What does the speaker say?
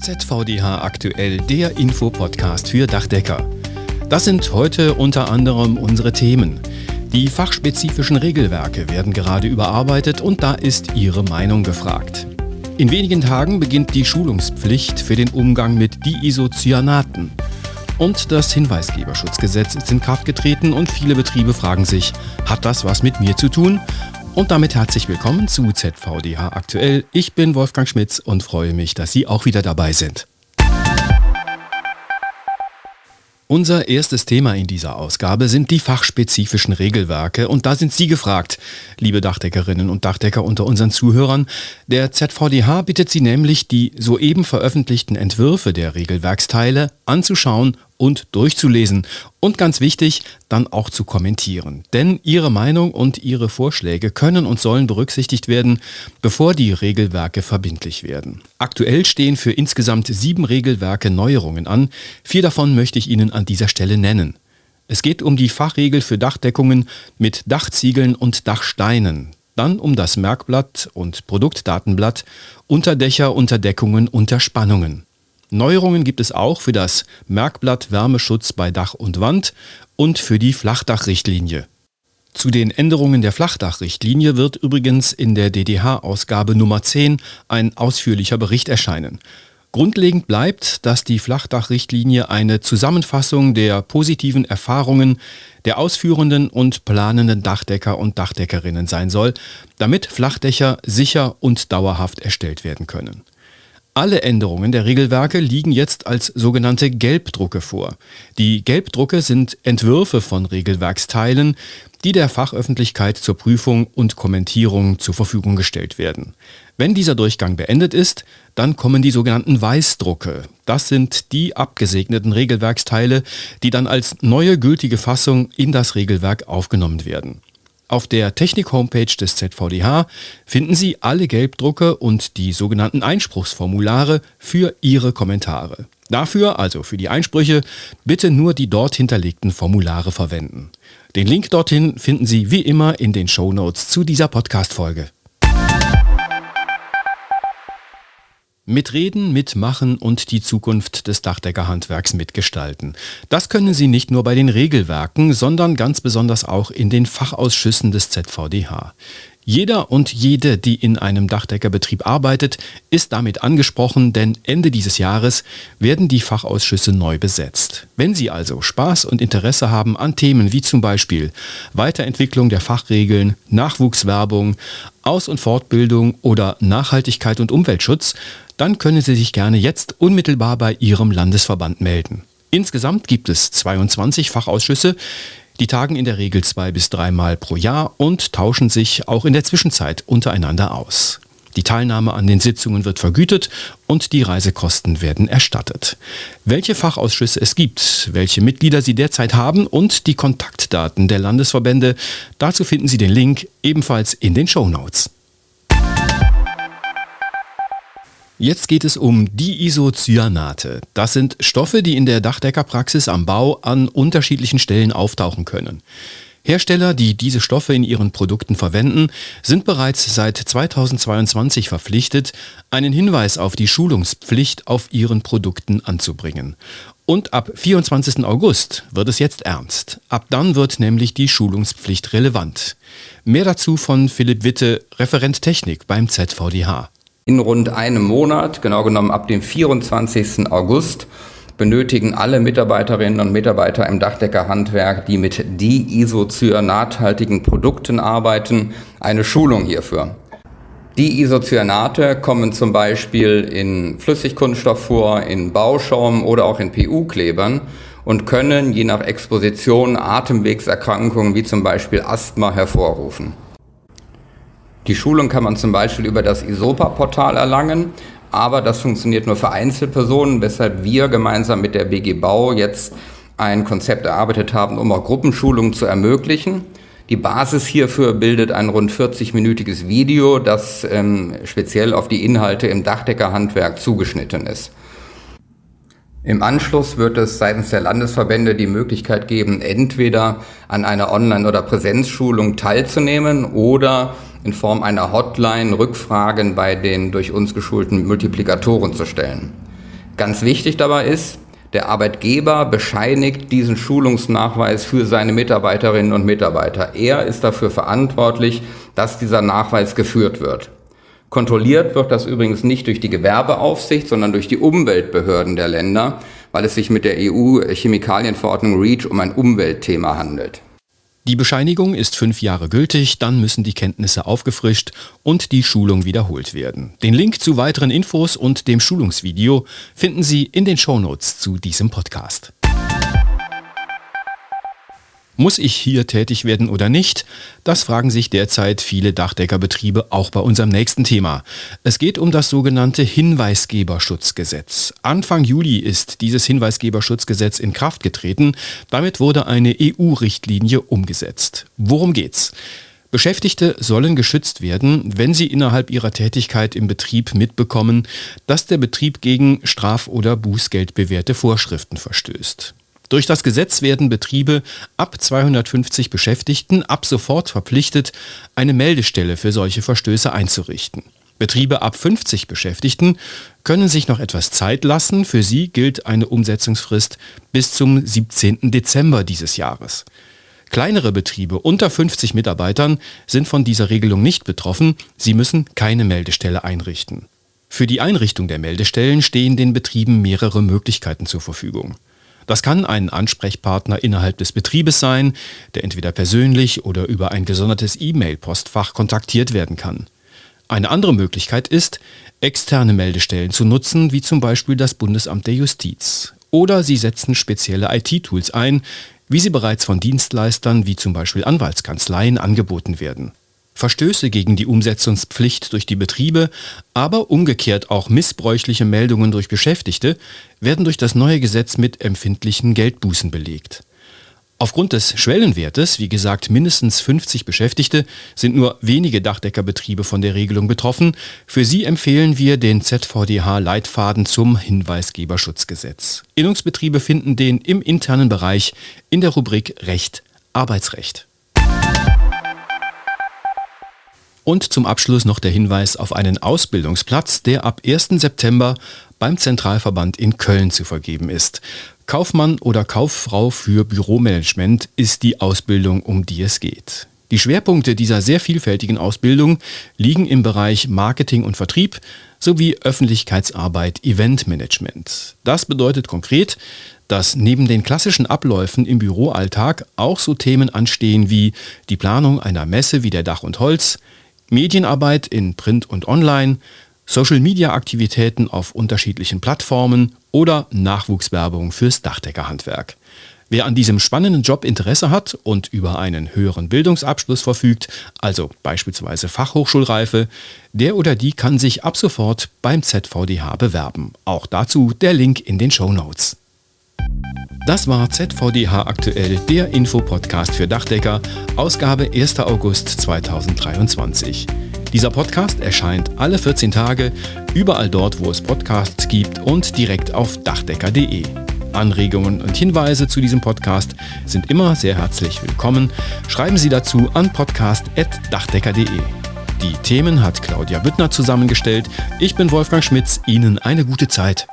ZVDH aktuell, der Infopodcast für Dachdecker. Das sind heute unter anderem unsere Themen. Die fachspezifischen Regelwerke werden gerade überarbeitet und da ist Ihre Meinung gefragt. In wenigen Tagen beginnt die Schulungspflicht für den Umgang mit Diisocyanaten. Und das Hinweisgeberschutzgesetz ist in Kraft getreten und viele Betriebe fragen sich, hat das was mit mir zu tun? Und damit herzlich willkommen zu ZVDH aktuell. Ich bin Wolfgang Schmitz und freue mich, dass Sie auch wieder dabei sind. Unser erstes Thema in dieser Ausgabe sind die fachspezifischen Regelwerke und da sind Sie gefragt, liebe Dachdeckerinnen und Dachdecker unter unseren Zuhörern. Der ZVDH bittet Sie nämlich, die soeben veröffentlichten Entwürfe der Regelwerksteile anzuschauen und durchzulesen und ganz wichtig, dann auch zu kommentieren. Denn Ihre Meinung und Ihre Vorschläge können und sollen berücksichtigt werden, bevor die Regelwerke verbindlich werden. Aktuell stehen für insgesamt sieben Regelwerke Neuerungen an. Vier davon möchte ich Ihnen an dieser Stelle nennen. Es geht um die Fachregel für Dachdeckungen mit Dachziegeln und Dachsteinen. Dann um das Merkblatt und Produktdatenblatt, Unterdächer, Unterdeckungen, Unterspannungen. Neuerungen gibt es auch für das Merkblatt Wärmeschutz bei Dach und Wand und für die Flachdachrichtlinie. Zu den Änderungen der Flachdachrichtlinie wird übrigens in der DDH-Ausgabe Nummer 10 ein ausführlicher Bericht erscheinen. Grundlegend bleibt, dass die Flachdachrichtlinie eine Zusammenfassung der positiven Erfahrungen der ausführenden und planenden Dachdecker und Dachdeckerinnen sein soll, damit Flachdächer sicher und dauerhaft erstellt werden können. Alle Änderungen der Regelwerke liegen jetzt als sogenannte Gelbdrucke vor. Die Gelbdrucke sind Entwürfe von Regelwerksteilen, die der Fachöffentlichkeit zur Prüfung und Kommentierung zur Verfügung gestellt werden. Wenn dieser Durchgang beendet ist, dann kommen die sogenannten Weißdrucke. Das sind die abgesegneten Regelwerksteile, die dann als neue gültige Fassung in das Regelwerk aufgenommen werden. Auf der Technik-Homepage des ZVDH finden Sie alle Gelbdrucke und die sogenannten Einspruchsformulare für Ihre Kommentare. Dafür, also für die Einsprüche, bitte nur die dort hinterlegten Formulare verwenden. Den Link dorthin finden Sie wie immer in den Show Notes zu dieser Podcast-Folge. Mitreden, mitmachen und die Zukunft des Dachdeckerhandwerks mitgestalten. Das können Sie nicht nur bei den Regelwerken, sondern ganz besonders auch in den Fachausschüssen des ZVDH. Jeder und jede, die in einem Dachdeckerbetrieb arbeitet, ist damit angesprochen, denn Ende dieses Jahres werden die Fachausschüsse neu besetzt. Wenn Sie also Spaß und Interesse haben an Themen wie zum Beispiel Weiterentwicklung der Fachregeln, Nachwuchswerbung, Aus- und Fortbildung oder Nachhaltigkeit und Umweltschutz, dann können Sie sich gerne jetzt unmittelbar bei Ihrem Landesverband melden. Insgesamt gibt es 22 Fachausschüsse, die tagen in der Regel zwei bis dreimal pro Jahr und tauschen sich auch in der Zwischenzeit untereinander aus. Die Teilnahme an den Sitzungen wird vergütet und die Reisekosten werden erstattet. Welche Fachausschüsse es gibt, welche Mitglieder sie derzeit haben und die Kontaktdaten der Landesverbände, dazu finden Sie den Link ebenfalls in den Show Notes. Jetzt geht es um Diisocyanate. Das sind Stoffe, die in der Dachdeckerpraxis am Bau an unterschiedlichen Stellen auftauchen können. Hersteller, die diese Stoffe in ihren Produkten verwenden, sind bereits seit 2022 verpflichtet, einen Hinweis auf die Schulungspflicht auf ihren Produkten anzubringen. Und ab 24. August wird es jetzt ernst. Ab dann wird nämlich die Schulungspflicht relevant. Mehr dazu von Philipp Witte, Referent Technik beim ZVDH. In rund einem Monat, genau genommen ab dem 24. August, benötigen alle Mitarbeiterinnen und Mitarbeiter im Dachdeckerhandwerk, die mit diisocyanathaltigen Produkten arbeiten, eine Schulung hierfür. Die Isocyanate kommen zum Beispiel in Flüssigkunststoff vor, in Bauschaum oder auch in PU-Klebern und können je nach Exposition Atemwegserkrankungen wie zum Beispiel Asthma hervorrufen. Die Schulung kann man zum Beispiel über das ISOPA-Portal erlangen, aber das funktioniert nur für Einzelpersonen, weshalb wir gemeinsam mit der BG Bau jetzt ein Konzept erarbeitet haben, um auch Gruppenschulungen zu ermöglichen. Die Basis hierfür bildet ein rund 40-minütiges Video, das ähm, speziell auf die Inhalte im Dachdeckerhandwerk zugeschnitten ist. Im Anschluss wird es seitens der Landesverbände die Möglichkeit geben, entweder an einer Online- oder Präsenzschulung teilzunehmen oder in Form einer Hotline Rückfragen bei den durch uns geschulten Multiplikatoren zu stellen. Ganz wichtig dabei ist, der Arbeitgeber bescheinigt diesen Schulungsnachweis für seine Mitarbeiterinnen und Mitarbeiter. Er ist dafür verantwortlich, dass dieser Nachweis geführt wird. Kontrolliert wird das übrigens nicht durch die Gewerbeaufsicht, sondern durch die Umweltbehörden der Länder, weil es sich mit der EU-Chemikalienverordnung REACH um ein Umweltthema handelt. Die Bescheinigung ist fünf Jahre gültig, dann müssen die Kenntnisse aufgefrischt und die Schulung wiederholt werden. Den Link zu weiteren Infos und dem Schulungsvideo finden Sie in den Shownotes zu diesem Podcast. Muss ich hier tätig werden oder nicht? Das fragen sich derzeit viele Dachdeckerbetriebe auch bei unserem nächsten Thema. Es geht um das sogenannte Hinweisgeberschutzgesetz. Anfang Juli ist dieses Hinweisgeberschutzgesetz in Kraft getreten. Damit wurde eine EU-Richtlinie umgesetzt. Worum geht's? Beschäftigte sollen geschützt werden, wenn sie innerhalb ihrer Tätigkeit im Betrieb mitbekommen, dass der Betrieb gegen Straf- oder Bußgeld bewährte Vorschriften verstößt. Durch das Gesetz werden Betriebe ab 250 Beschäftigten ab sofort verpflichtet, eine Meldestelle für solche Verstöße einzurichten. Betriebe ab 50 Beschäftigten können sich noch etwas Zeit lassen. Für sie gilt eine Umsetzungsfrist bis zum 17. Dezember dieses Jahres. Kleinere Betriebe unter 50 Mitarbeitern sind von dieser Regelung nicht betroffen. Sie müssen keine Meldestelle einrichten. Für die Einrichtung der Meldestellen stehen den Betrieben mehrere Möglichkeiten zur Verfügung. Das kann ein Ansprechpartner innerhalb des Betriebes sein, der entweder persönlich oder über ein gesondertes E-Mail-Postfach kontaktiert werden kann. Eine andere Möglichkeit ist, externe Meldestellen zu nutzen, wie zum Beispiel das Bundesamt der Justiz. Oder Sie setzen spezielle IT-Tools ein, wie sie bereits von Dienstleistern wie zum Beispiel Anwaltskanzleien angeboten werden. Verstöße gegen die Umsetzungspflicht durch die Betriebe, aber umgekehrt auch missbräuchliche Meldungen durch Beschäftigte werden durch das neue Gesetz mit empfindlichen Geldbußen belegt. Aufgrund des Schwellenwertes, wie gesagt mindestens 50 Beschäftigte, sind nur wenige Dachdeckerbetriebe von der Regelung betroffen. Für sie empfehlen wir den ZVDH-Leitfaden zum Hinweisgeberschutzgesetz. Innungsbetriebe finden den im internen Bereich in der Rubrik Recht Arbeitsrecht. Und zum Abschluss noch der Hinweis auf einen Ausbildungsplatz, der ab 1. September beim Zentralverband in Köln zu vergeben ist. Kaufmann oder Kauffrau für Büromanagement ist die Ausbildung, um die es geht. Die Schwerpunkte dieser sehr vielfältigen Ausbildung liegen im Bereich Marketing und Vertrieb sowie Öffentlichkeitsarbeit, Eventmanagement. Das bedeutet konkret, dass neben den klassischen Abläufen im Büroalltag auch so Themen anstehen wie die Planung einer Messe wie der Dach und Holz, Medienarbeit in Print und Online, Social-Media-Aktivitäten auf unterschiedlichen Plattformen oder Nachwuchswerbung fürs Dachdeckerhandwerk. Wer an diesem spannenden Job Interesse hat und über einen höheren Bildungsabschluss verfügt, also beispielsweise Fachhochschulreife, der oder die kann sich ab sofort beim ZVDH bewerben. Auch dazu der Link in den Show Notes. Das war ZVDH aktuell, der Infopodcast für Dachdecker, Ausgabe 1. August 2023. Dieser Podcast erscheint alle 14 Tage, überall dort, wo es Podcasts gibt und direkt auf dachdecker.de. Anregungen und Hinweise zu diesem Podcast sind immer sehr herzlich willkommen. Schreiben Sie dazu an podcast.dachdecker.de. Die Themen hat Claudia Büttner zusammengestellt. Ich bin Wolfgang Schmitz. Ihnen eine gute Zeit.